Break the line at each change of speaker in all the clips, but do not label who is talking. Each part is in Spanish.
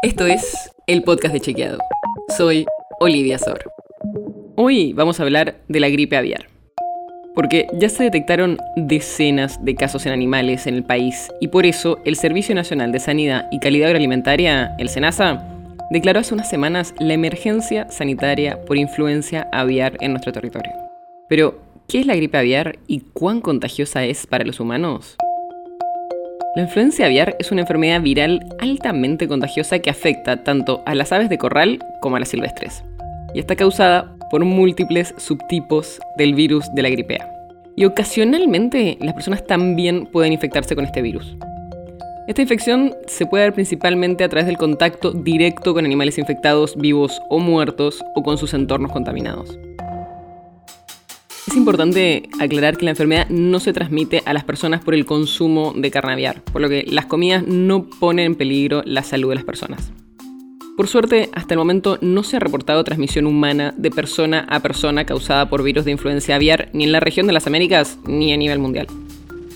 Esto es el podcast de Chequeado. Soy Olivia Sor. Hoy vamos a hablar de la gripe aviar. Porque ya se detectaron decenas de casos en animales en el país y por eso el Servicio Nacional de Sanidad y Calidad Agroalimentaria, el SENASA, declaró hace unas semanas la emergencia sanitaria por influencia aviar en nuestro territorio. Pero, ¿qué es la gripe aviar y cuán contagiosa es para los humanos? La influencia aviar es una enfermedad viral altamente contagiosa que afecta tanto a las aves de corral como a las silvestres. Y está causada por múltiples subtipos del virus de la gripe. Y ocasionalmente las personas también pueden infectarse con este virus. Esta infección se puede dar principalmente a través del contacto directo con animales infectados vivos o muertos o con sus entornos contaminados. Es importante aclarar que la enfermedad no se transmite a las personas por el consumo de carne aviar, por lo que las comidas no ponen en peligro la salud de las personas. Por suerte, hasta el momento no se ha reportado transmisión humana de persona a persona causada por virus de influencia aviar ni en la región de las Américas ni a nivel mundial.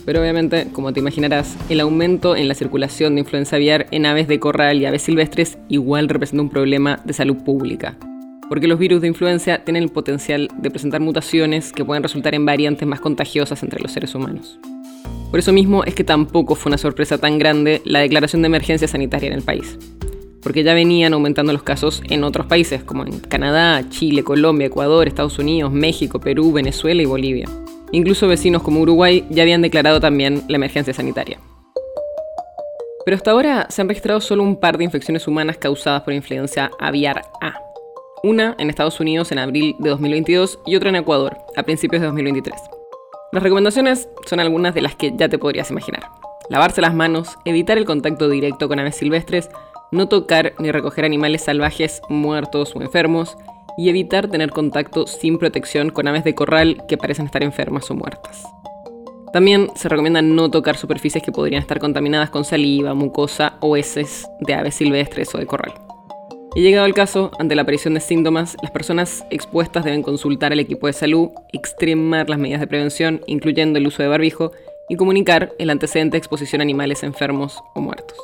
Pero obviamente, como te imaginarás, el aumento en la circulación de influenza aviar en aves de corral y aves silvestres igual representa un problema de salud pública porque los virus de influencia tienen el potencial de presentar mutaciones que pueden resultar en variantes más contagiosas entre los seres humanos. Por eso mismo es que tampoco fue una sorpresa tan grande la declaración de emergencia sanitaria en el país, porque ya venían aumentando los casos en otros países como en Canadá, Chile, Colombia, Ecuador, Estados Unidos, México, Perú, Venezuela y Bolivia. Incluso vecinos como Uruguay ya habían declarado también la emergencia sanitaria. Pero hasta ahora se han registrado solo un par de infecciones humanas causadas por influencia aviar A, una en Estados Unidos en abril de 2022 y otra en Ecuador a principios de 2023. Las recomendaciones son algunas de las que ya te podrías imaginar. Lavarse las manos, evitar el contacto directo con aves silvestres, no tocar ni recoger animales salvajes muertos o enfermos y evitar tener contacto sin protección con aves de corral que parecen estar enfermas o muertas. También se recomienda no tocar superficies que podrían estar contaminadas con saliva, mucosa o heces de aves silvestres o de corral. Y llegado el caso, ante la aparición de síntomas, las personas expuestas deben consultar al equipo de salud, extremar las medidas de prevención, incluyendo el uso de barbijo, y comunicar el antecedente de exposición a animales enfermos o muertos.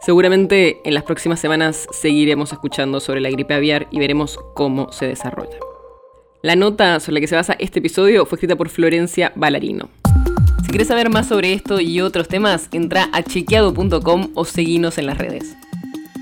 Seguramente en las próximas semanas seguiremos escuchando sobre la gripe aviar y veremos cómo se desarrolla. La nota sobre la que se basa este episodio fue escrita por Florencia Ballarino. Si quieres saber más sobre esto y otros temas, entra a chequeado.com o seguinos en las redes.